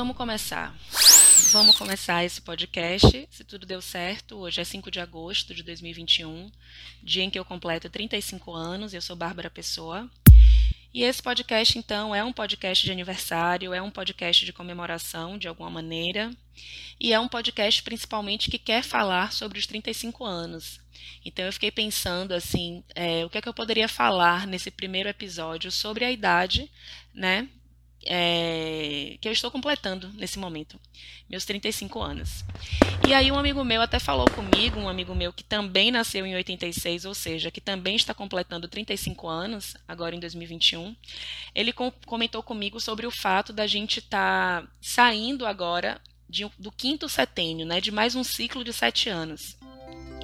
Vamos começar. Vamos começar esse podcast, se tudo deu certo. Hoje é 5 de agosto de 2021, dia em que eu completo 35 anos. Eu sou Bárbara Pessoa. E esse podcast, então, é um podcast de aniversário, é um podcast de comemoração, de alguma maneira. E é um podcast, principalmente, que quer falar sobre os 35 anos. Então, eu fiquei pensando, assim, é, o que é que eu poderia falar nesse primeiro episódio sobre a idade, né? É, que eu estou completando nesse momento, meus 35 anos. E aí um amigo meu até falou comigo, um amigo meu que também nasceu em 86, ou seja, que também está completando 35 anos, agora em 2021, ele com, comentou comigo sobre o fato da gente estar tá saindo agora de, do quinto setênio, né, de mais um ciclo de sete anos,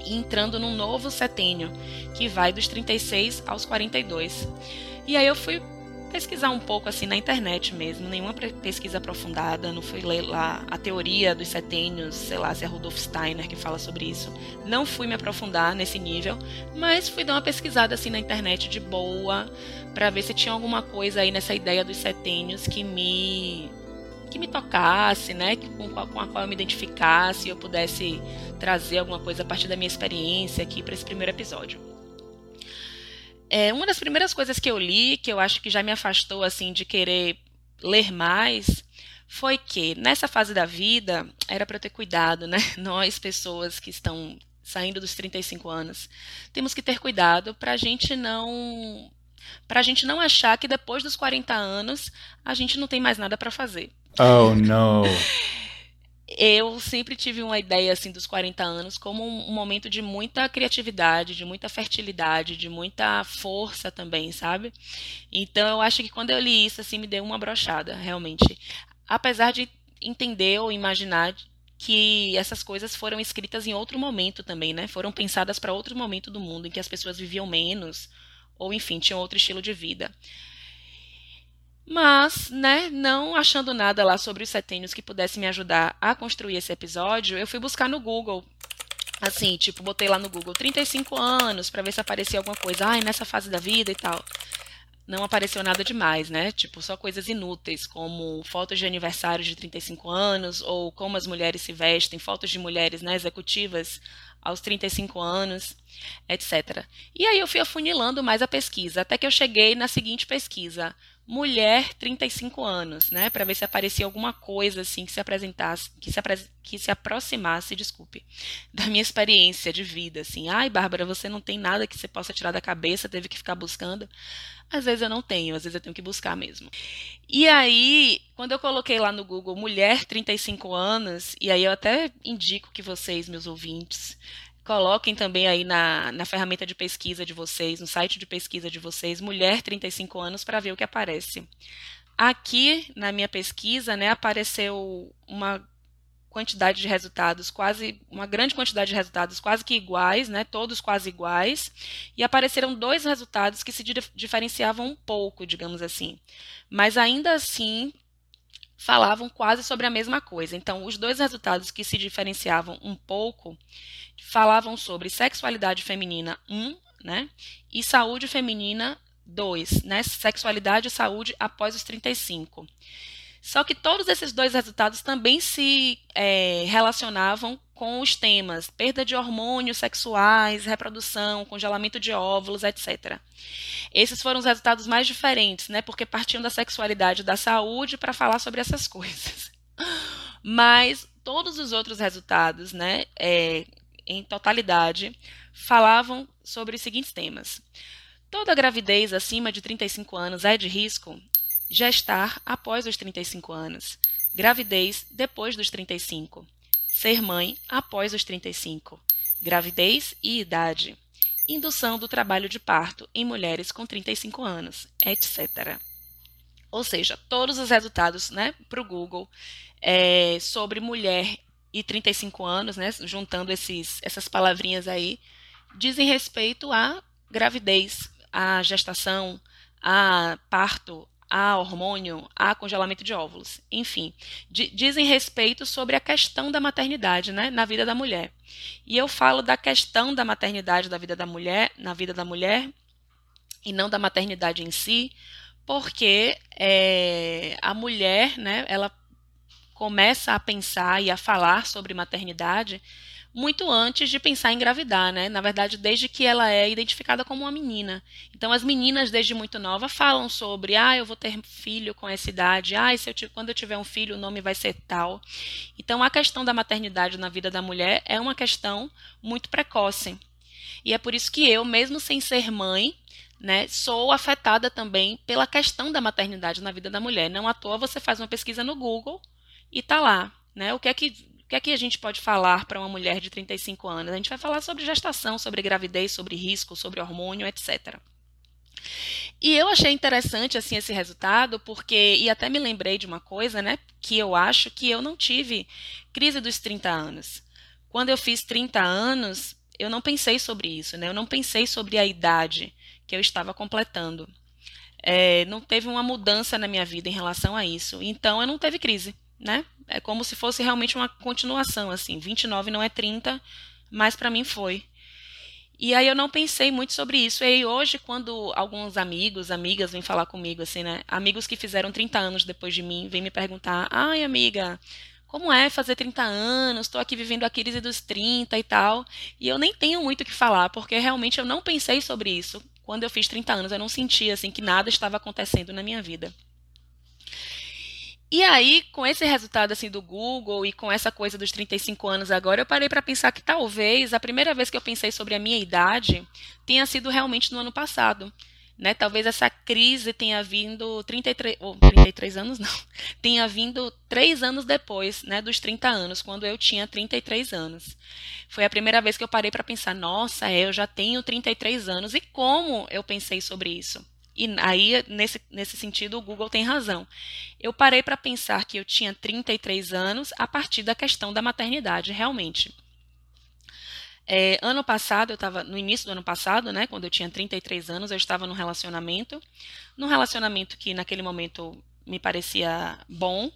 e entrando num novo setênio, que vai dos 36 aos 42. E aí eu fui pesquisar um pouco assim na internet mesmo, nenhuma pesquisa aprofundada, não fui ler lá a teoria dos setênios, sei lá, se é Rudolf Steiner que fala sobre isso. Não fui me aprofundar nesse nível, mas fui dar uma pesquisada assim na internet de boa, para ver se tinha alguma coisa aí nessa ideia dos setênios que me que me tocasse, né, com, com a qual eu me identificasse eu pudesse trazer alguma coisa a partir da minha experiência aqui para esse primeiro episódio. É, uma das primeiras coisas que eu li, que eu acho que já me afastou assim de querer ler mais, foi que nessa fase da vida era para eu ter cuidado, né? Nós, pessoas que estão saindo dos 35 anos, temos que ter cuidado para a gente não para a gente não achar que depois dos 40 anos a gente não tem mais nada para fazer. Oh, não. eu sempre tive uma ideia assim dos 40 anos como um, momento de muita criatividade, de muita fertilidade, de muita força também, sabe? Então eu acho que quando eu li isso assim me deu uma brochada, realmente. Apesar de entender ou imaginar que essas coisas foram escritas em outro momento também, né? Foram pensadas para outro momento do mundo em que as pessoas viviam menos ou enfim, tinham outro estilo de vida. Mas, né, não achando nada lá sobre os setênios que pudesse me ajudar a construir esse episódio, eu fui buscar no Google. Assim, tipo, botei lá no Google 35 anos para ver se aparecia alguma coisa, ai, nessa fase da vida e tal. Não apareceu nada demais, né? Tipo, só coisas inúteis, como fotos de aniversário de 35 anos, ou como as mulheres se vestem, fotos de mulheres né, executivas aos 35 anos, etc. E aí eu fui afunilando mais a pesquisa, até que eu cheguei na seguinte pesquisa: mulher 35 anos, né, para ver se aparecia alguma coisa assim que se apresentasse, que se, apre que se aproximasse, desculpe, da minha experiência de vida, assim. Ai, Bárbara, você não tem nada que você possa tirar da cabeça, teve que ficar buscando. Às vezes eu não tenho, às vezes eu tenho que buscar mesmo. E aí, quando eu coloquei lá no Google mulher 35 anos, e aí eu até indico que vocês, meus ouvintes, Coloquem também aí na, na ferramenta de pesquisa de vocês, no site de pesquisa de vocês, mulher 35 anos, para ver o que aparece. Aqui, na minha pesquisa, né, apareceu uma quantidade de resultados quase uma grande quantidade de resultados quase que iguais, né, todos quase iguais, e apareceram dois resultados que se diferenciavam um pouco, digamos assim. Mas ainda assim, falavam quase sobre a mesma coisa. Então, os dois resultados que se diferenciavam um pouco falavam sobre sexualidade feminina 1, né? E saúde feminina 2, né? Sexualidade e saúde após os 35. Só que todos esses dois resultados também se é, relacionavam com os temas perda de hormônios sexuais, reprodução, congelamento de óvulos, etc. Esses foram os resultados mais diferentes, né? Porque partiam da sexualidade e da saúde para falar sobre essas coisas. Mas todos os outros resultados, né, é, em totalidade, falavam sobre os seguintes temas. Toda gravidez acima de 35 anos é de risco? Gestar após os 35 anos. Gravidez depois dos 35. Ser mãe após os 35. Gravidez e idade indução do trabalho de parto em mulheres com 35 anos, etc. Ou seja, todos os resultados né, para o Google é, sobre mulher e 35 anos, né, juntando esses, essas palavrinhas aí, dizem respeito à gravidez, à gestação, a parto, a hormônio, a congelamento de óvulos, enfim, dizem respeito sobre a questão da maternidade, né, na vida da mulher. E eu falo da questão da maternidade da vida da mulher, na vida da mulher, e não da maternidade em si, porque é, a mulher, né, ela começa a pensar e a falar sobre maternidade muito antes de pensar em engravidar, né? Na verdade, desde que ela é identificada como uma menina. Então, as meninas, desde muito nova, falam sobre: ah, eu vou ter filho com essa idade, ah, se eu, quando eu tiver um filho, o nome vai ser tal. Então, a questão da maternidade na vida da mulher é uma questão muito precoce. E é por isso que eu, mesmo sem ser mãe, né, sou afetada também pela questão da maternidade na vida da mulher. Não à toa você faz uma pesquisa no Google e tá lá, né? O que é que o que é que a gente pode falar para uma mulher de 35 anos? A gente vai falar sobre gestação, sobre gravidez, sobre risco, sobre hormônio, etc. E eu achei interessante assim esse resultado, porque e até me lembrei de uma coisa, né, que eu acho que eu não tive crise dos 30 anos. Quando eu fiz 30 anos, eu não pensei sobre isso, né? Eu não pensei sobre a idade que eu estava completando. É, não teve uma mudança na minha vida em relação a isso. Então eu não teve crise né? É como se fosse realmente uma continuação, assim. 29 não é 30, mas para mim foi. E aí eu não pensei muito sobre isso. E aí hoje, quando alguns amigos, amigas vêm falar comigo, assim, né? Amigos que fizeram 30 anos depois de mim, vêm me perguntar: ai, amiga, como é fazer 30 anos? Estou aqui vivendo a crise dos 30 e tal. E eu nem tenho muito o que falar, porque realmente eu não pensei sobre isso. Quando eu fiz 30 anos, eu não sentia assim que nada estava acontecendo na minha vida. E aí, com esse resultado assim do Google e com essa coisa dos 35 anos agora, eu parei para pensar que talvez a primeira vez que eu pensei sobre a minha idade tenha sido realmente no ano passado. Né? Talvez essa crise tenha vindo 33, ou 33 anos não, tenha vindo três anos depois, né, dos 30 anos, quando eu tinha 33 anos. Foi a primeira vez que eu parei para pensar, nossa, eu já tenho 33 anos e como eu pensei sobre isso? E aí, nesse, nesse sentido, o Google tem razão. Eu parei para pensar que eu tinha 33 anos a partir da questão da maternidade, realmente. É, ano passado, eu estava, no início do ano passado, né, quando eu tinha 33 anos, eu estava num relacionamento, num relacionamento que naquele momento me parecia bom,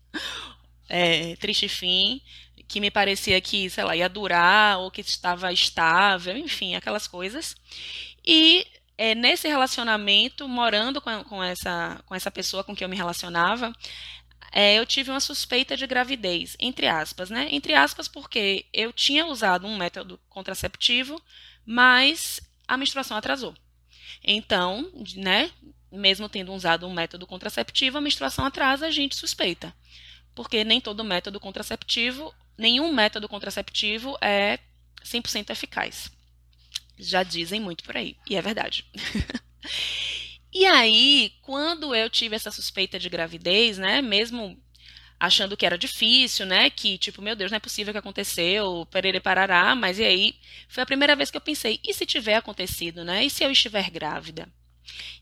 é, triste fim, que me parecia que, sei lá, ia durar, ou que estava estável, enfim, aquelas coisas. E é, nesse relacionamento, morando com, com, essa, com essa pessoa com quem eu me relacionava, é, eu tive uma suspeita de gravidez, entre aspas, né? Entre aspas, porque eu tinha usado um método contraceptivo, mas a menstruação atrasou. Então, né, mesmo tendo usado um método contraceptivo, a menstruação atrasa, a gente suspeita. Porque nem todo método contraceptivo, nenhum método contraceptivo é 100% eficaz. Já dizem muito por aí, e é verdade. e aí, quando eu tive essa suspeita de gravidez, né, mesmo achando que era difícil, né, que tipo, meu Deus, não é possível que aconteceu, perere parará, mas e aí, foi a primeira vez que eu pensei, e se tiver acontecido, né, e se eu estiver grávida?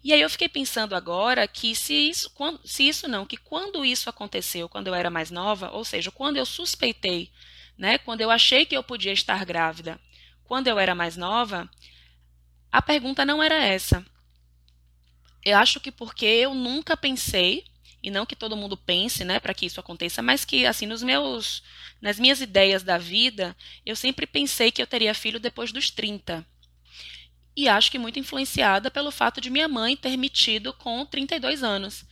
E aí eu fiquei pensando agora que se isso, quando, se isso não, que quando isso aconteceu, quando eu era mais nova, ou seja, quando eu suspeitei, né, quando eu achei que eu podia estar grávida, quando eu era mais nova, a pergunta não era essa. Eu acho que porque eu nunca pensei, e não que todo mundo pense, né, para que isso aconteça, mas que assim nos meus nas minhas ideias da vida, eu sempre pensei que eu teria filho depois dos 30. E acho que muito influenciada pelo fato de minha mãe ter me tido com 32 anos.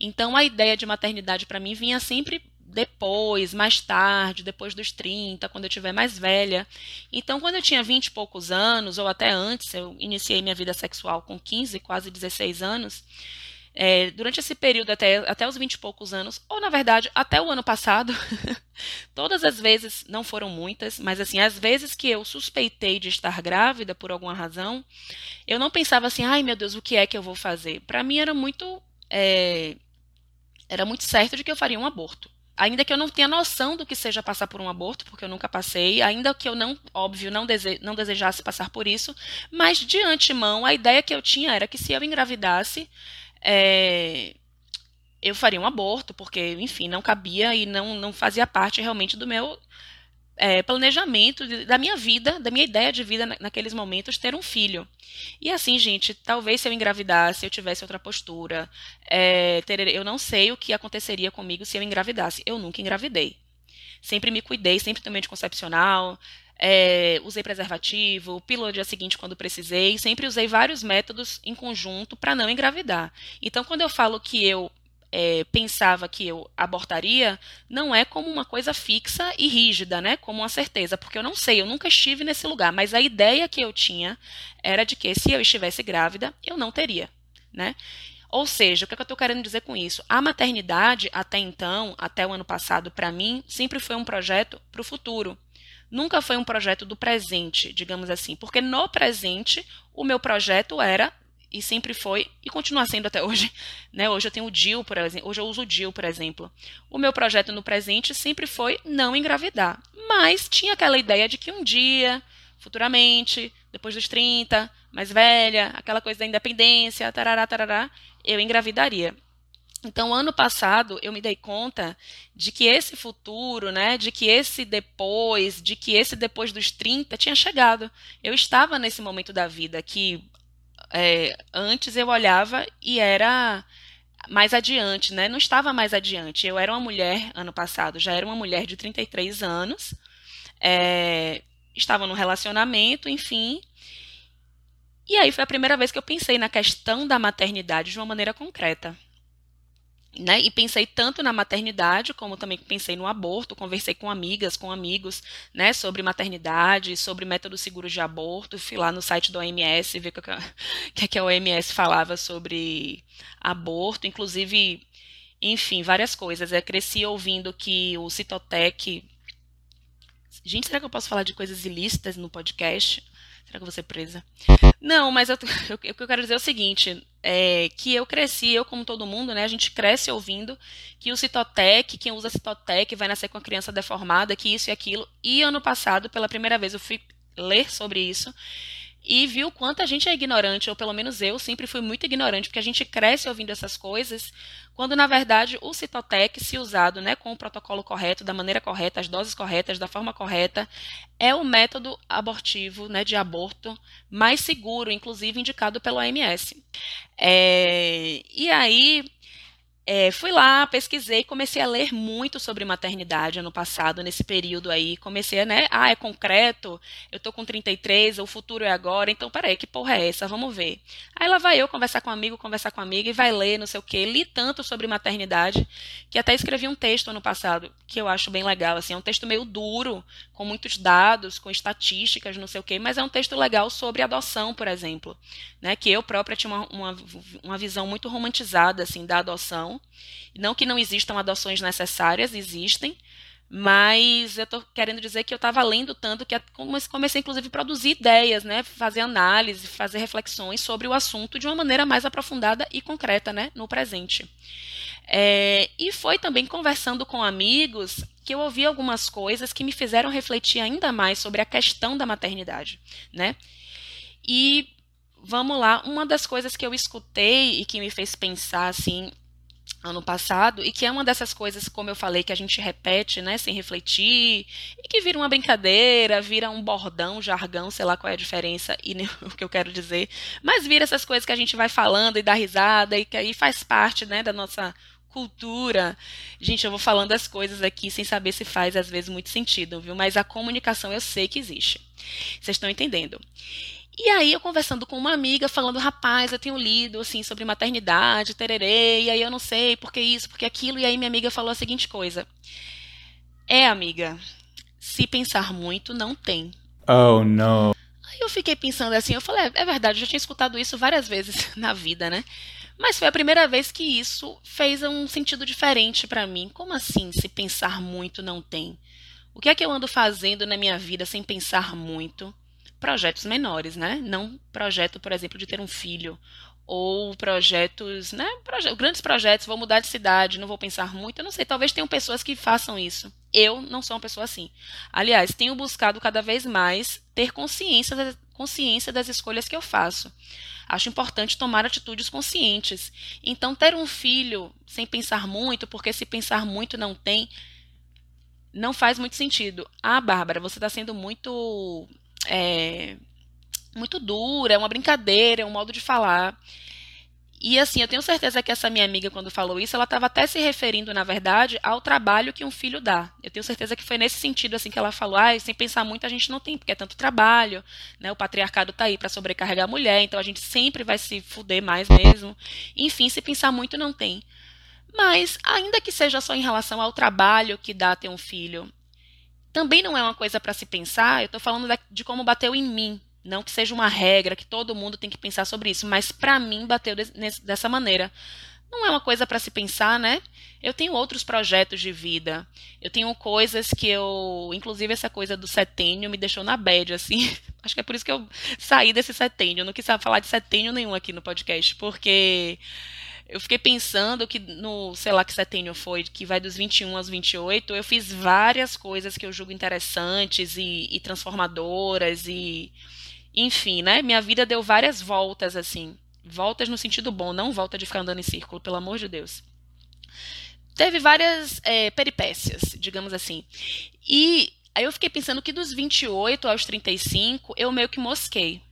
Então a ideia de maternidade para mim vinha sempre depois, mais tarde, depois dos 30, quando eu tiver mais velha. Então, quando eu tinha 20 e poucos anos, ou até antes, eu iniciei minha vida sexual com 15, quase 16 anos. É, durante esse período, até, até os 20 e poucos anos, ou na verdade, até o ano passado, todas as vezes, não foram muitas, mas assim, as vezes que eu suspeitei de estar grávida por alguma razão, eu não pensava assim, ai meu Deus, o que é que eu vou fazer? Para mim era muito. É, era muito certo de que eu faria um aborto ainda que eu não tenha noção do que seja passar por um aborto, porque eu nunca passei, ainda que eu não, óbvio, não, dese não desejasse passar por isso, mas de antemão a ideia que eu tinha era que se eu engravidasse, é, eu faria um aborto, porque, enfim, não cabia e não, não fazia parte realmente do meu é, planejamento de, da minha vida, da minha ideia de vida na, naqueles momentos, ter um filho. E assim, gente, talvez se eu engravidasse, eu tivesse outra postura. É, ter, eu não sei o que aconteceria comigo se eu engravidasse. Eu nunca engravidei. Sempre me cuidei, sempre tomei anticoncepcional, é, usei preservativo, pílula dia seguinte quando precisei, sempre usei vários métodos em conjunto para não engravidar. Então, quando eu falo que eu é, pensava que eu abortaria não é como uma coisa fixa e rígida, né? Como uma certeza, porque eu não sei, eu nunca estive nesse lugar, mas a ideia que eu tinha era de que se eu estivesse grávida, eu não teria, né? Ou seja, o que, é que eu estou querendo dizer com isso? A maternidade, até então, até o ano passado, para mim, sempre foi um projeto para o futuro. Nunca foi um projeto do presente, digamos assim, porque no presente o meu projeto era e sempre foi e continua sendo até hoje, né? Hoje eu tenho o DIL, por exemplo, hoje eu uso o DIL, por exemplo. O meu projeto no presente sempre foi não engravidar, mas tinha aquela ideia de que um dia, futuramente, depois dos 30, mais velha, aquela coisa da independência, tarará, tarará, eu engravidaria. Então, ano passado, eu me dei conta de que esse futuro, né, de que esse depois, de que esse depois dos 30 tinha chegado. Eu estava nesse momento da vida que é, antes eu olhava e era mais adiante, né? Não estava mais adiante. Eu era uma mulher, ano passado, já era uma mulher de 33 anos, é, estava num relacionamento, enfim, e aí foi a primeira vez que eu pensei na questão da maternidade de uma maneira concreta. Né? E pensei tanto na maternidade, como também pensei no aborto, conversei com amigas, com amigos, né, sobre maternidade, sobre métodos seguros de aborto, fui lá no site da OMS, ver o que, que, que a OMS falava sobre aborto, inclusive, enfim, várias coisas. Eu cresci ouvindo que o Citotec... Gente, será que eu posso falar de coisas ilícitas no podcast? Será que eu vou ser presa? Não, mas o que eu quero dizer é o seguinte: é, que eu cresci, eu como todo mundo, né? A gente cresce ouvindo que o Citotec, quem usa Citotec vai nascer com a criança deformada, que isso e aquilo. E ano passado, pela primeira vez, eu fui ler sobre isso e viu quanto a gente é ignorante, ou pelo menos eu sempre fui muito ignorante, porque a gente cresce ouvindo essas coisas, quando na verdade o Citotec, se usado né, com o protocolo correto, da maneira correta, as doses corretas, da forma correta, é o método abortivo né, de aborto mais seguro, inclusive indicado pela OMS. É, e aí é, fui lá, pesquisei, comecei a ler muito sobre maternidade ano passado, nesse período aí. Comecei né? Ah, é concreto, eu tô com 33, o futuro é agora, então peraí, que porra é essa? Vamos ver. Aí lá vai eu conversar com um amigo, conversar com amiga e vai ler, não sei o quê. Li tanto sobre maternidade que até escrevi um texto ano passado, que eu acho bem legal, assim. É um texto meio duro, com muitos dados, com estatísticas, não sei o quê, mas é um texto legal sobre adoção, por exemplo. Né? Que eu própria tinha uma, uma, uma visão muito romantizada, assim, da adoção não que não existam adoções necessárias, existem, mas eu estou querendo dizer que eu estava lendo tanto que comecei, inclusive, a produzir ideias, né? fazer análise, fazer reflexões sobre o assunto de uma maneira mais aprofundada e concreta né? no presente. É, e foi também conversando com amigos que eu ouvi algumas coisas que me fizeram refletir ainda mais sobre a questão da maternidade. Né? E vamos lá, uma das coisas que eu escutei e que me fez pensar assim ano passado e que é uma dessas coisas, como eu falei, que a gente repete, né, sem refletir e que vira uma brincadeira, vira um bordão, jargão, sei lá qual é a diferença e o que eu quero dizer, mas vira essas coisas que a gente vai falando e dá risada e que aí faz parte, né, da nossa cultura. Gente, eu vou falando as coisas aqui sem saber se faz às vezes muito sentido, viu? Mas a comunicação eu sei que existe. Vocês estão entendendo? E aí eu conversando com uma amiga, falando, rapaz, eu tenho lido assim sobre maternidade, tererê, e aí eu não sei por que isso, porque aquilo, e aí minha amiga falou a seguinte coisa: É, amiga, se pensar muito, não tem. Oh, não. Aí eu fiquei pensando assim, eu falei, é, é verdade, eu já tinha escutado isso várias vezes na vida, né? Mas foi a primeira vez que isso fez um sentido diferente para mim. Como assim, se pensar muito, não tem? O que é que eu ando fazendo na minha vida sem pensar muito? Projetos menores, né? Não projeto, por exemplo, de ter um filho ou projetos, né? Proje grandes projetos, vou mudar de cidade, não vou pensar muito. Eu não sei, talvez tenham pessoas que façam isso. Eu não sou uma pessoa assim. Aliás, tenho buscado cada vez mais ter consciência, consciência das escolhas que eu faço. Acho importante tomar atitudes conscientes. Então, ter um filho sem pensar muito, porque se pensar muito não tem, não faz muito sentido. Ah, Bárbara, você está sendo muito é, muito dura, é uma brincadeira, é um modo de falar. E assim, eu tenho certeza que essa minha amiga, quando falou isso, ela estava até se referindo, na verdade, ao trabalho que um filho dá. Eu tenho certeza que foi nesse sentido assim que ela falou, ah, sem pensar muito a gente não tem, porque é tanto trabalho, né? O patriarcado está aí para sobrecarregar a mulher, então a gente sempre vai se fuder mais mesmo. Enfim, se pensar muito não tem. Mas, ainda que seja só em relação ao trabalho que dá ter um filho, também não é uma coisa para se pensar. Eu estou falando de como bateu em mim. Não que seja uma regra, que todo mundo tem que pensar sobre isso, mas para mim bateu dessa maneira não é uma coisa para se pensar, né? Eu tenho outros projetos de vida. Eu tenho coisas que eu, inclusive essa coisa do setênio me deixou na bad, assim. Acho que é por isso que eu saí desse setênio. Eu não quis falar de setênio nenhum aqui no podcast, porque eu fiquei pensando que no, sei lá que setênio foi, que vai dos 21 aos 28, eu fiz várias coisas que eu julgo interessantes e, e transformadoras e enfim, né? Minha vida deu várias voltas assim. Voltas no sentido bom, não volta de ficar andando em círculo, pelo amor de Deus. Teve várias é, peripécias, digamos assim. E aí eu fiquei pensando que dos 28 aos 35, eu meio que mosquei.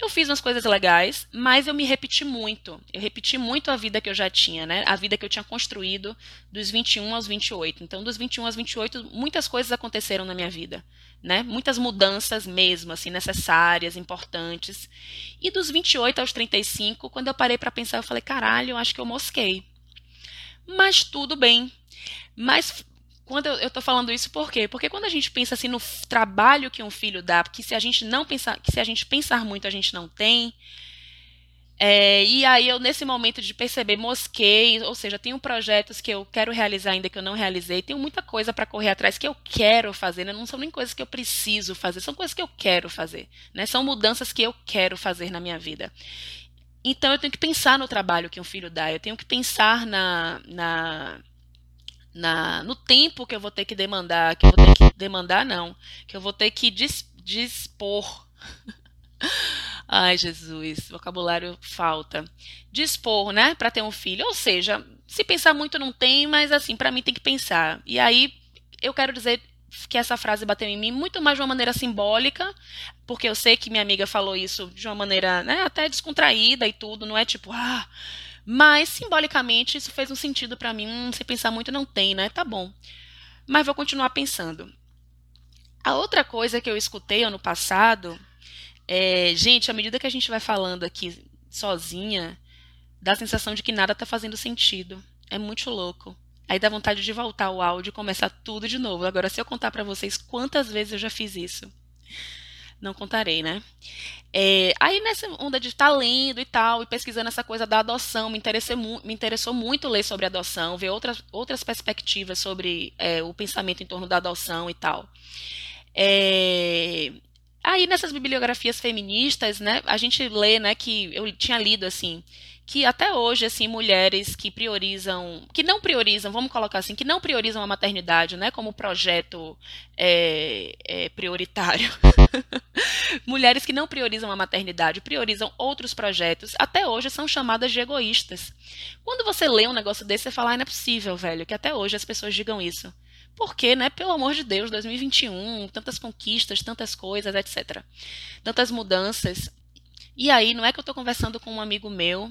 Eu fiz umas coisas legais, mas eu me repeti muito. Eu repeti muito a vida que eu já tinha, né? A vida que eu tinha construído dos 21 aos 28. Então, dos 21 aos 28, muitas coisas aconteceram na minha vida, né? Muitas mudanças mesmo, assim, necessárias, importantes. E dos 28 aos 35, quando eu parei para pensar, eu falei, caralho, acho que eu mosquei. Mas tudo bem. Mas quando eu estou falando isso, por quê? Porque quando a gente pensa assim no trabalho que um filho dá, que se a gente não pensar, que se a gente pensar muito a gente não tem, é, e aí eu nesse momento de perceber mosquei, ou seja, tenho projetos que eu quero realizar ainda que eu não realizei, tenho muita coisa para correr atrás que eu quero fazer, né? não são nem coisas que eu preciso fazer, são coisas que eu quero fazer, né? São mudanças que eu quero fazer na minha vida. Então eu tenho que pensar no trabalho que um filho dá, eu tenho que pensar na, na na, no tempo que eu vou ter que demandar, que eu vou ter que demandar não, que eu vou ter que dis, dispor. Ai, Jesus, vocabulário falta. Dispor, né, para ter um filho. Ou seja, se pensar muito não tem, mas assim, para mim tem que pensar. E aí eu quero dizer que essa frase bateu em mim muito mais de uma maneira simbólica, porque eu sei que minha amiga falou isso de uma maneira, né, até descontraída e tudo, não é tipo, ah, mas, simbolicamente, isso fez um sentido para mim. Hum, se pensar muito, não tem, né? Tá bom. Mas vou continuar pensando. A outra coisa que eu escutei ano passado é, gente, à medida que a gente vai falando aqui sozinha, dá a sensação de que nada tá fazendo sentido. É muito louco. Aí dá vontade de voltar o áudio e começar tudo de novo. Agora, se eu contar para vocês quantas vezes eu já fiz isso não contarei, né? É, aí nessa onda de estar tá lendo e tal, e pesquisando essa coisa da adoção, me, me interessou muito ler sobre adoção, ver outras, outras perspectivas sobre é, o pensamento em torno da adoção e tal. É, aí nessas bibliografias feministas, né, a gente lê, né, que eu tinha lido assim, que até hoje, assim, mulheres que priorizam, que não priorizam, vamos colocar assim, que não priorizam a maternidade, né, como projeto é, é, prioritário. mulheres que não priorizam a maternidade, priorizam outros projetos, até hoje são chamadas de egoístas. Quando você lê um negócio desse, você fala, ah, não é possível, velho, que até hoje as pessoas digam isso. Porque, né, pelo amor de Deus, 2021, tantas conquistas, tantas coisas, etc. Tantas mudanças. E aí, não é que eu estou conversando com um amigo meu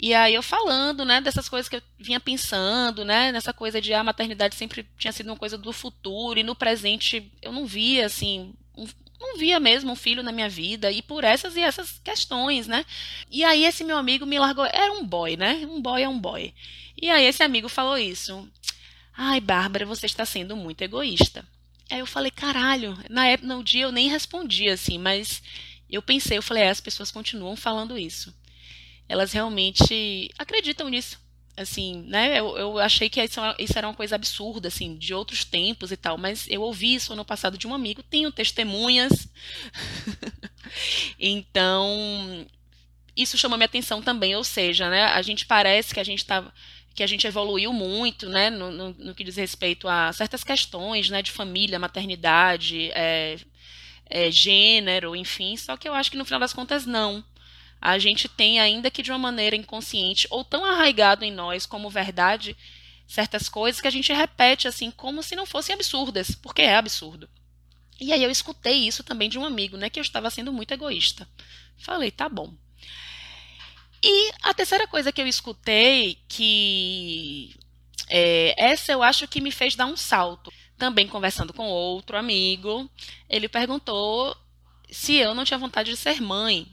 e aí eu falando, né, dessas coisas que eu vinha pensando, né, nessa coisa de ah, a maternidade sempre tinha sido uma coisa do futuro e no presente eu não via assim, um, não via mesmo um filho na minha vida e por essas e essas questões, né? E aí esse meu amigo me largou, era um boy, né? Um boy é um boy. E aí esse amigo falou isso. Ai, Bárbara, você está sendo muito egoísta. Aí eu falei, caralho, na época, no dia eu nem respondi assim, mas eu pensei, eu falei, é, as pessoas continuam falando isso elas realmente acreditam nisso. Assim, né? Eu, eu achei que isso, isso era uma coisa absurda, assim, de outros tempos e tal, mas eu ouvi isso ano passado de um amigo, tenho testemunhas. então, isso chama minha atenção também, ou seja, né, a gente parece que a gente está que a gente evoluiu muito, né, no, no, no, que diz respeito a certas questões, né, de família, maternidade, é, é, gênero, enfim, só que eu acho que no final das contas não a gente tem, ainda que de uma maneira inconsciente ou tão arraigado em nós como verdade, certas coisas que a gente repete assim como se não fossem absurdas, porque é absurdo. E aí eu escutei isso também de um amigo, né, que eu estava sendo muito egoísta. Falei, tá bom. E a terceira coisa que eu escutei, que é, essa eu acho que me fez dar um salto. Também conversando com outro amigo, ele perguntou se eu não tinha vontade de ser mãe.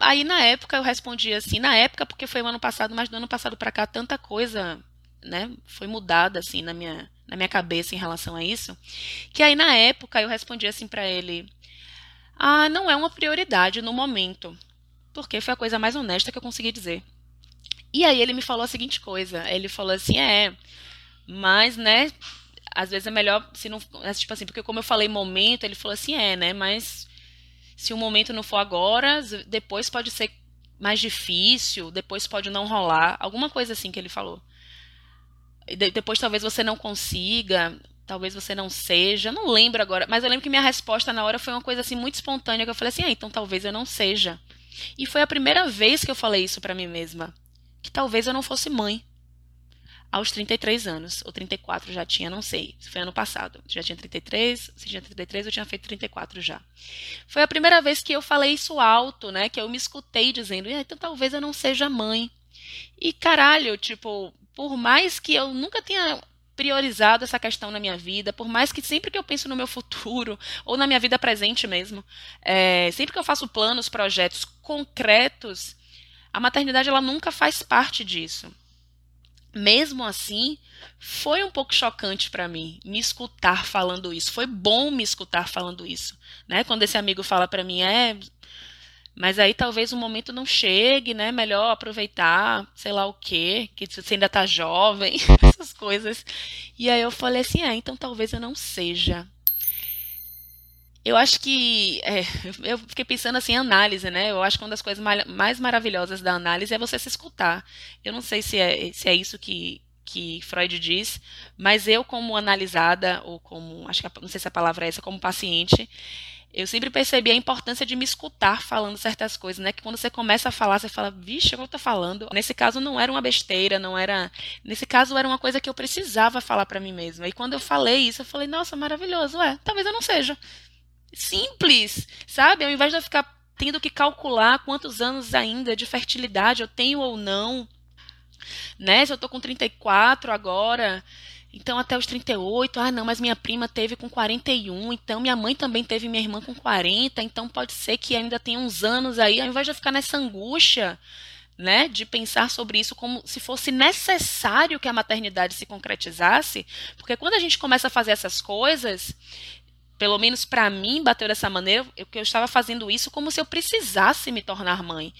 Aí na época eu respondi assim, na época porque foi o ano passado, mas do ano passado para cá tanta coisa né, foi mudada assim na minha na minha cabeça em relação a isso, que aí na época eu respondi assim para ele: "Ah, não é uma prioridade no momento". Porque foi a coisa mais honesta que eu consegui dizer. E aí ele me falou a seguinte coisa, ele falou assim: "É, mas né, às vezes é melhor se não, tipo assim, porque como eu falei momento, ele falou assim: "É, né, mas se o momento não for agora, depois pode ser mais difícil, depois pode não rolar, alguma coisa assim que ele falou depois talvez você não consiga, talvez você não seja, não lembro agora, mas eu lembro que minha resposta na hora foi uma coisa assim muito espontânea, que eu falei assim, ah, então talvez eu não seja. E foi a primeira vez que eu falei isso para mim mesma, que talvez eu não fosse mãe. Aos 33 anos, ou 34 já tinha, não sei. Foi ano passado. Já tinha 33, se tinha 33, eu tinha feito 34 já. Foi a primeira vez que eu falei isso alto, né? Que eu me escutei dizendo, ah, então talvez eu não seja mãe. E caralho, tipo, por mais que eu nunca tenha priorizado essa questão na minha vida, por mais que sempre que eu penso no meu futuro, ou na minha vida presente mesmo, é, sempre que eu faço planos, projetos concretos, a maternidade ela nunca faz parte disso. Mesmo assim, foi um pouco chocante para mim me escutar falando isso. Foi bom me escutar falando isso, né? Quando esse amigo fala para mim, é, mas aí talvez o momento não chegue, né? Melhor aproveitar, sei lá o quê, que você ainda tá jovem, essas coisas. E aí eu falei assim, ah, então talvez eu não seja. Eu acho que. É, eu fiquei pensando assim análise, né? Eu acho que uma das coisas mais maravilhosas da análise é você se escutar. Eu não sei se é, se é isso que, que Freud diz, mas eu, como analisada, ou como. Acho que não sei se a palavra é essa, como paciente, eu sempre percebi a importância de me escutar falando certas coisas, né? Que quando você começa a falar, você fala, vixe, eu tô falando? Nesse caso não era uma besteira, não era. Nesse caso era uma coisa que eu precisava falar para mim mesma. E quando eu falei isso, eu falei, nossa, maravilhoso, é, talvez eu não seja. Simples, sabe? Ao invés de eu ficar tendo que calcular quantos anos ainda de fertilidade eu tenho ou não, né? Se eu tô com 34 agora, então, até os 38, ah, não, mas minha prima teve com 41, então minha mãe também teve minha irmã com 40, então pode ser que ainda tenha uns anos aí, ao invés de eu ficar nessa angústia, né, de pensar sobre isso como se fosse necessário que a maternidade se concretizasse, porque quando a gente começa a fazer essas coisas, pelo menos para mim, bateu dessa maneira, eu, que eu estava fazendo isso como se eu precisasse me tornar mãe.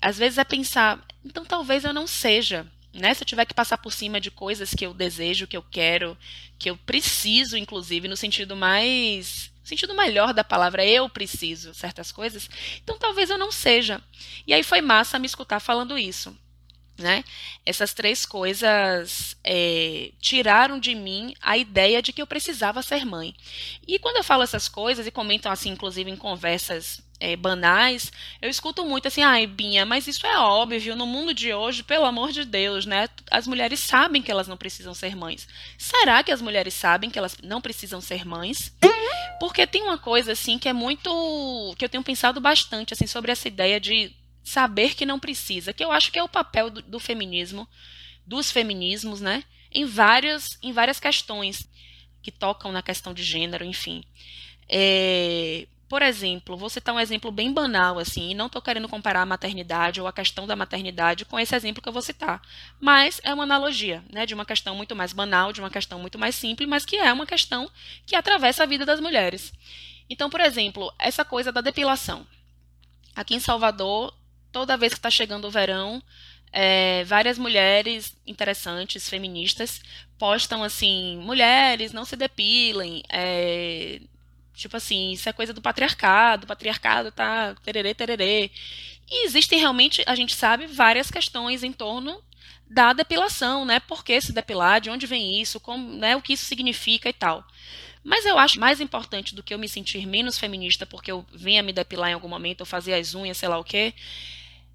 Às vezes é pensar, então talvez eu não seja, né? Se eu tiver que passar por cima de coisas que eu desejo, que eu quero, que eu preciso, inclusive, no sentido mais. Sentido melhor da palavra, eu preciso certas coisas, então talvez eu não seja. E aí foi massa me escutar falando isso. Né? Essas três coisas é, tiraram de mim a ideia de que eu precisava ser mãe. E quando eu falo essas coisas, e comentam assim, inclusive em conversas é, banais, eu escuto muito assim, ai, Binha, mas isso é óbvio, no mundo de hoje, pelo amor de Deus, né? As mulheres sabem que elas não precisam ser mães. Será que as mulheres sabem que elas não precisam ser mães? Porque tem uma coisa assim que é muito. que eu tenho pensado bastante assim sobre essa ideia de saber que não precisa, que eu acho que é o papel do, do feminismo, dos feminismos, né? Em várias, em várias questões que tocam na questão de gênero, enfim. É, por exemplo, vou citar um exemplo bem banal, assim, e não estou querendo comparar a maternidade ou a questão da maternidade com esse exemplo que eu vou citar. Mas é uma analogia, né, de uma questão muito mais banal, de uma questão muito mais simples, mas que é uma questão que atravessa a vida das mulheres. Então, por exemplo, essa coisa da depilação. Aqui em Salvador, toda vez que está chegando o verão, é, várias mulheres interessantes, feministas, postam assim: mulheres, não se depilem, é, Tipo assim, isso é coisa do patriarcado, o patriarcado tá tererê, tererê. E existem realmente, a gente sabe, várias questões em torno da depilação, né? Por que se depilar, de onde vem isso, como, né, o que isso significa e tal. Mas eu acho mais importante do que eu me sentir menos feminista porque eu venha me depilar em algum momento, ou fazer as unhas, sei lá o quê.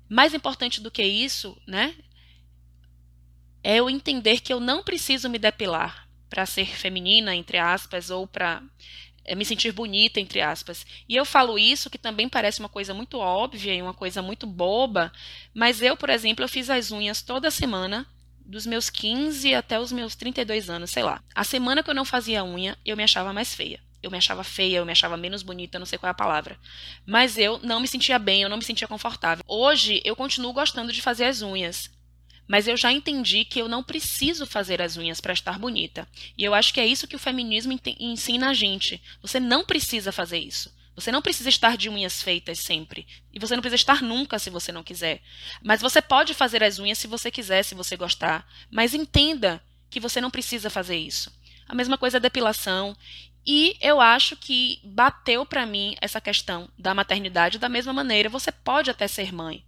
Mais importante do que isso, né? É eu entender que eu não preciso me depilar para ser feminina, entre aspas, ou para é me sentir bonita, entre aspas. E eu falo isso, que também parece uma coisa muito óbvia e uma coisa muito boba, mas eu, por exemplo, eu fiz as unhas toda semana, dos meus 15 até os meus 32 anos, sei lá. A semana que eu não fazia unha, eu me achava mais feia. Eu me achava feia, eu me achava menos bonita, não sei qual é a palavra. Mas eu não me sentia bem, eu não me sentia confortável. Hoje, eu continuo gostando de fazer as unhas. mas eu já entendi que eu não preciso fazer as unhas para estar bonita. E eu acho que é isso que o feminismo ensina a gente. Você não precisa fazer isso. Você não precisa estar de unhas feitas sempre. E você não precisa estar nunca se você não quiser. Mas você pode fazer as unhas se você quiser, se você gostar. Mas entenda que você não precisa fazer isso. A mesma coisa a depilação. E eu acho que bateu para mim essa questão da maternidade da mesma maneira. Você pode até ser mãe.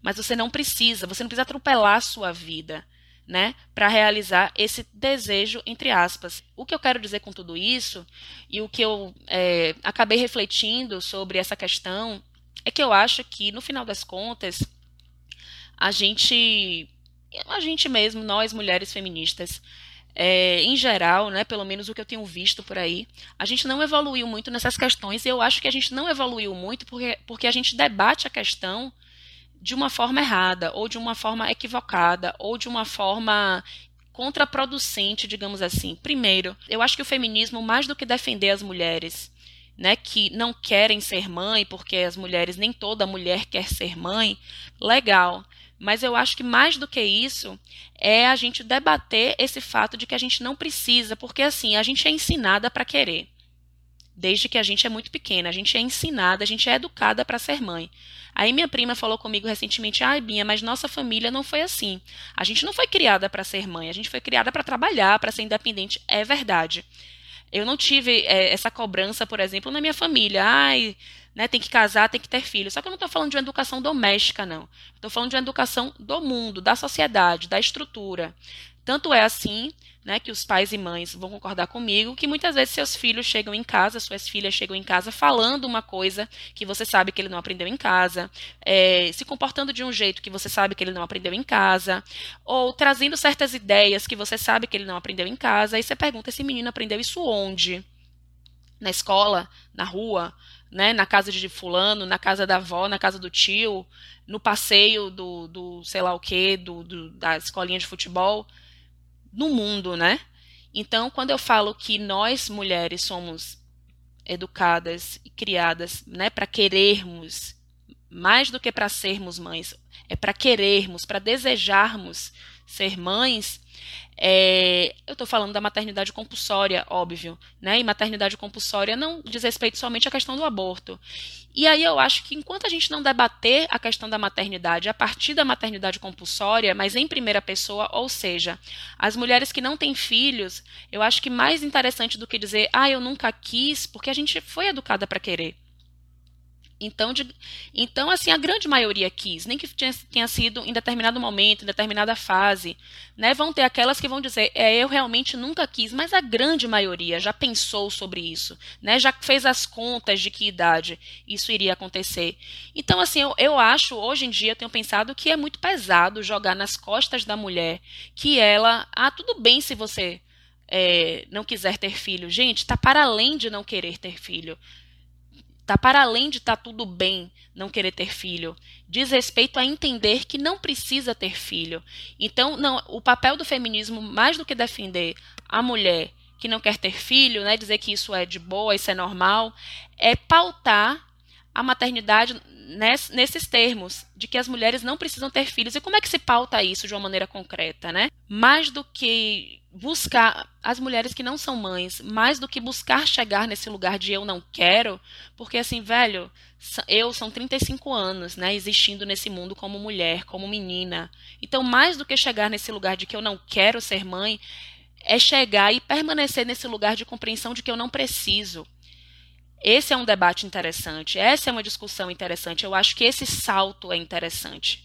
Mas você não precisa, você não precisa atropelar a sua vida né, para realizar esse desejo, entre aspas. O que eu quero dizer com tudo isso, e o que eu é, acabei refletindo sobre essa questão, é que eu acho que, no final das contas, a gente, a gente mesmo, nós mulheres feministas, é, em geral, né, pelo menos o que eu tenho visto por aí, a gente não evoluiu muito nessas questões, e eu acho que a gente não evoluiu muito porque, porque a gente debate a questão de uma forma errada, ou de uma forma equivocada, ou de uma forma contraproducente, digamos assim. Primeiro, eu acho que o feminismo, mais do que defender as mulheres, né, que não querem ser mãe, porque as mulheres, nem toda mulher quer ser mãe, legal. Mas eu acho que mais do que isso é a gente debater esse fato de que a gente não precisa, porque assim, a gente é ensinada para querer. Desde que a gente é muito pequena, a gente é ensinada, a gente é educada para ser mãe. Aí minha prima falou comigo recentemente: "Ai, Binha, mas nossa família não foi assim. A gente não foi criada para ser mãe, a gente foi criada para trabalhar, para ser independente". É verdade. Eu não tive é, essa cobrança, por exemplo, na minha família. Ai, né, tem que casar, tem que ter filho. Só que eu não estou falando de uma educação doméstica, não. Estou falando de uma educação do mundo, da sociedade, da estrutura. Tanto é assim, né, que os pais e mães vão concordar comigo, que muitas vezes seus filhos chegam em casa, suas filhas chegam em casa falando uma coisa que você sabe que ele não aprendeu em casa, é, se comportando de um jeito que você sabe que ele não aprendeu em casa, ou trazendo certas ideias que você sabe que ele não aprendeu em casa, aí você pergunta, esse menino aprendeu isso onde? Na escola? Na rua? Né, na casa de fulano, na casa da avó, na casa do tio, no passeio do, do sei lá o quê, do, do, da escolinha de futebol no mundo, né? Então, quando eu falo que nós mulheres somos educadas e criadas, né, para querermos mais do que para sermos mães, é para querermos, para desejarmos ser mães, é, eu estou falando da maternidade compulsória, óbvio, né? E maternidade compulsória não diz respeito somente à questão do aborto. E aí eu acho que enquanto a gente não debater a questão da maternidade a partir da maternidade compulsória, mas em primeira pessoa, ou seja, as mulheres que não têm filhos, eu acho que mais interessante do que dizer, ah, eu nunca quis, porque a gente foi educada para querer. Então, de, então, assim, a grande maioria quis, nem que tenha sido em determinado momento, em determinada fase, né? Vão ter aquelas que vão dizer, é, eu realmente nunca quis, mas a grande maioria já pensou sobre isso, né? Já fez as contas de que idade isso iria acontecer. Então, assim, eu, eu acho, hoje em dia, eu tenho pensado que é muito pesado jogar nas costas da mulher que ela, ah, tudo bem se você é, não quiser ter filho. Gente, está para além de não querer ter filho. Está para além de estar tá tudo bem não querer ter filho. Diz respeito a entender que não precisa ter filho. Então, não, o papel do feminismo, mais do que defender a mulher que não quer ter filho, né, dizer que isso é de boa, isso é normal, é pautar a maternidade nesses termos, de que as mulheres não precisam ter filhos. E como é que se pauta isso de uma maneira concreta, né? Mais do que buscar as mulheres que não são mães, mais do que buscar chegar nesse lugar de eu não quero, porque assim, velho, eu são 35 anos, né, existindo nesse mundo como mulher, como menina. Então, mais do que chegar nesse lugar de que eu não quero ser mãe, é chegar e permanecer nesse lugar de compreensão de que eu não preciso. Esse é um debate interessante, essa é uma discussão interessante. Eu acho que esse salto é interessante.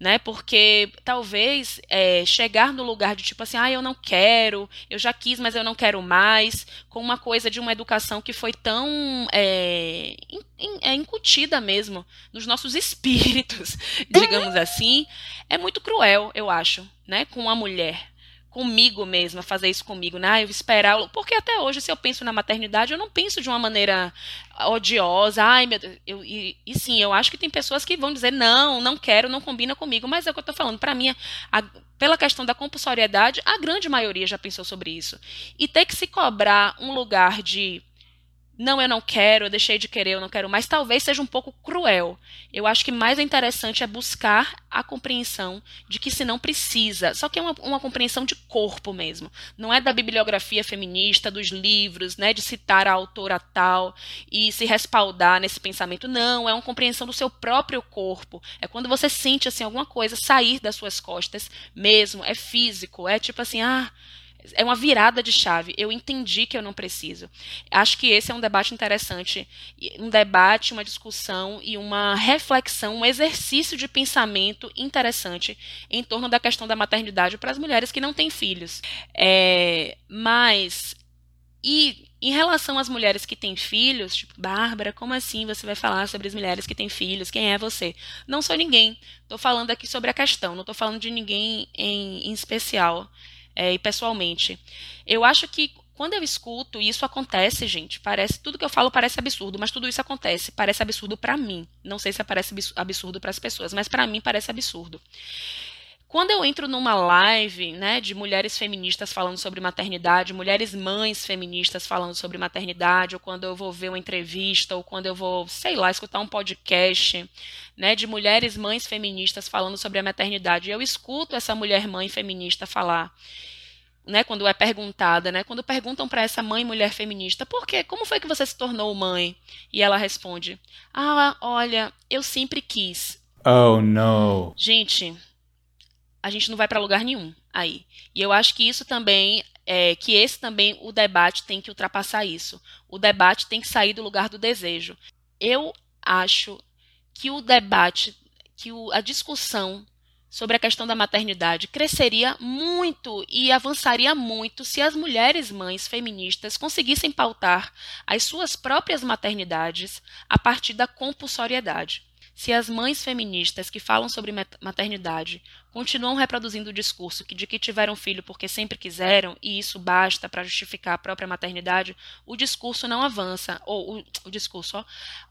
Né? Porque talvez é, chegar no lugar de tipo assim, ah, eu não quero, eu já quis, mas eu não quero mais, com uma coisa de uma educação que foi tão é, in, in, é, incutida mesmo nos nossos espíritos, digamos assim, é muito cruel, eu acho, né? Com a mulher comigo mesma, fazer isso comigo, né? Eu esperar, porque até hoje, se eu penso na maternidade, eu não penso de uma maneira odiosa, ai meu Deus, eu, e, e, sim, eu acho que tem pessoas que vão dizer, não, não quero, não combina comigo, mas é o que eu estou falando, para mim, a, pela questão da compulsoriedade, a grande maioria já pensou sobre isso. E ter que se cobrar um lugar de não, eu não quero, eu deixei de querer, eu não quero mais, talvez seja um pouco cruel. Eu acho que mais interessante é buscar a compreensão de que se não precisa, só que é uma, uma compreensão de corpo mesmo. Não é da bibliografia feminista, dos livros, né, de citar a autora tal e se respaldar nesse pensamento. Não, é uma compreensão do seu próprio corpo. É quando você sente assim alguma coisa sair das suas costas mesmo, é físico, é tipo assim, ah, é uma virada de chave. Eu entendi que eu não preciso. Acho que esse é um debate interessante, um debate, uma discussão e uma reflexão, um exercício de pensamento interessante em torno da questão da maternidade para as mulheres que não têm filhos. É, mas e em relação às mulheres que têm filhos, tipo, Bárbara, como assim você vai falar sobre as mulheres que têm filhos? Quem é você? Não sou ninguém. Estou falando aqui sobre a questão, não estou falando de ninguém em, em especial é, e pessoalmente. Eu acho que quando eu escuto, e isso acontece, gente, parece tudo que eu falo parece absurdo, mas tudo isso acontece, parece absurdo para mim. Não sei se parece absurdo para as pessoas, mas para mim parece absurdo. Quando eu entro numa live, né, de mulheres feministas falando sobre maternidade, mulheres mães feministas falando sobre maternidade, ou quando eu vou ver uma entrevista, ou quando eu vou, sei lá, escutar um podcast, né, de mulheres mães feministas falando sobre a maternidade, eu escuto essa mulher mãe feminista falar, né, quando é perguntada, né, quando perguntam para essa mãe mulher feminista, por quê? Como foi que você se tornou mãe? E ela responde: "Ah, olha, eu sempre quis". Oh, no. Gente, a gente não vai para lugar nenhum aí. E eu acho que isso também é, que esse também o debate tem que ultrapassar isso. O debate tem que sair do lugar do desejo. Eu acho que o debate, que o, a discussão sobre a questão da maternidade cresceria muito e avançaria muito se as mulheres mães feministas conseguissem pautar as suas próprias maternidades a partir da compulsoriedade. Se as mães feministas que falam sobre maternidade continuam reproduzindo o discurso de que tiveram filho porque sempre quiseram e isso basta para justificar a própria maternidade, o discurso não avança, ou o, o discurso, ó,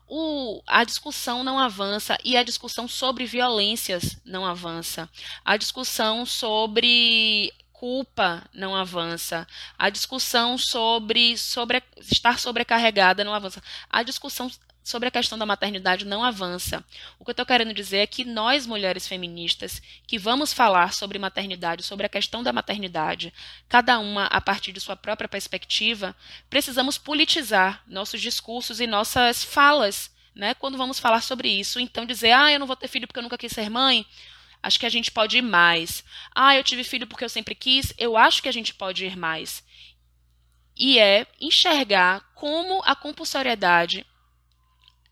o, a discussão não avança e a discussão sobre violências não avança. A discussão sobre culpa não avança. A discussão sobre, sobre estar sobrecarregada não avança. A discussão sobre a questão da maternidade não avança. O que eu estou querendo dizer é que nós, mulheres feministas, que vamos falar sobre maternidade, sobre a questão da maternidade, cada uma a partir de sua própria perspectiva, precisamos politizar nossos discursos e nossas falas, né? Quando vamos falar sobre isso. Então, dizer, ah, eu não vou ter filho porque eu nunca quis ser mãe. Acho que a gente pode ir mais. Ah, eu tive filho porque eu sempre quis. Eu acho que a gente pode ir mais. E é enxergar como a compulsoriedade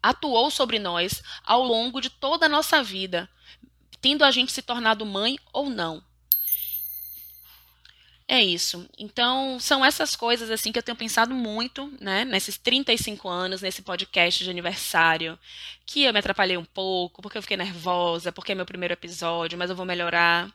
atuou sobre nós ao longo de toda a nossa vida, tendo a gente se tornado mãe ou não. É isso. Então, são essas coisas assim que eu tenho pensado muito, né, nesses 35 anos, nesse podcast de aniversário, que eu me atrapalhei um pouco, porque eu fiquei nervosa, porque é meu primeiro episódio, mas eu vou melhorar.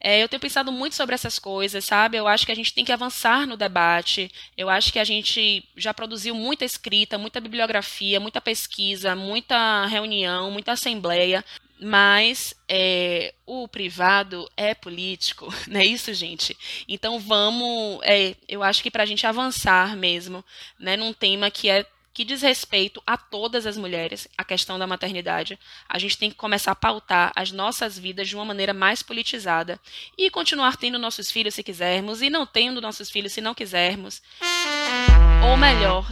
É, eu tenho pensado muito sobre essas coisas, sabe? Eu acho que a gente tem que avançar no debate. Eu acho que a gente já produziu muita escrita, muita bibliografia, muita pesquisa, muita reunião, muita assembleia, mas é, o privado é político, não é isso, gente? Então vamos, é, eu acho que para a gente avançar mesmo, né, num tema que é que diz respeito a todas as mulheres, a questão da maternidade, a gente tem que começar a pautar as nossas vidas de uma maneira mais politizada e continuar tendo nossos filhos se quisermos e não tendo nossos filhos se não quisermos. Ou melhor,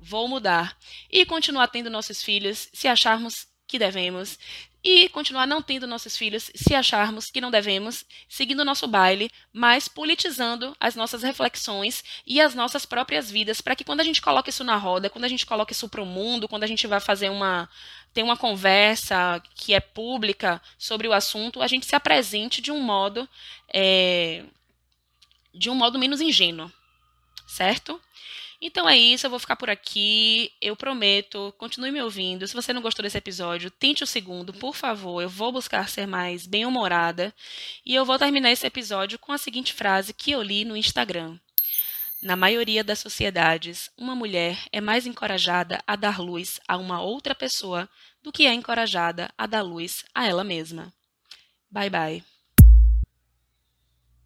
vou mudar e continuar tendo nossos filhos se acharmos que devemos, e continuar não tendo nossos filhos se acharmos que não devemos, seguindo o nosso baile, mas politizando as nossas reflexões e as nossas próprias vidas, para que quando a gente coloca isso na roda, quando a gente coloca isso para o mundo, quando a gente vai fazer uma ter uma conversa que é pública sobre o assunto, a gente se apresente de um modo é, de um modo menos ingênuo, certo? Então é isso, eu vou ficar por aqui. Eu prometo, continue me ouvindo. Se você não gostou desse episódio, tente o segundo, por favor. Eu vou buscar ser mais bem-humorada. E eu vou terminar esse episódio com a seguinte frase que eu li no Instagram. Na maioria das sociedades, uma mulher é mais encorajada a dar luz a uma outra pessoa do que é encorajada a dar luz a ela mesma. Bye bye.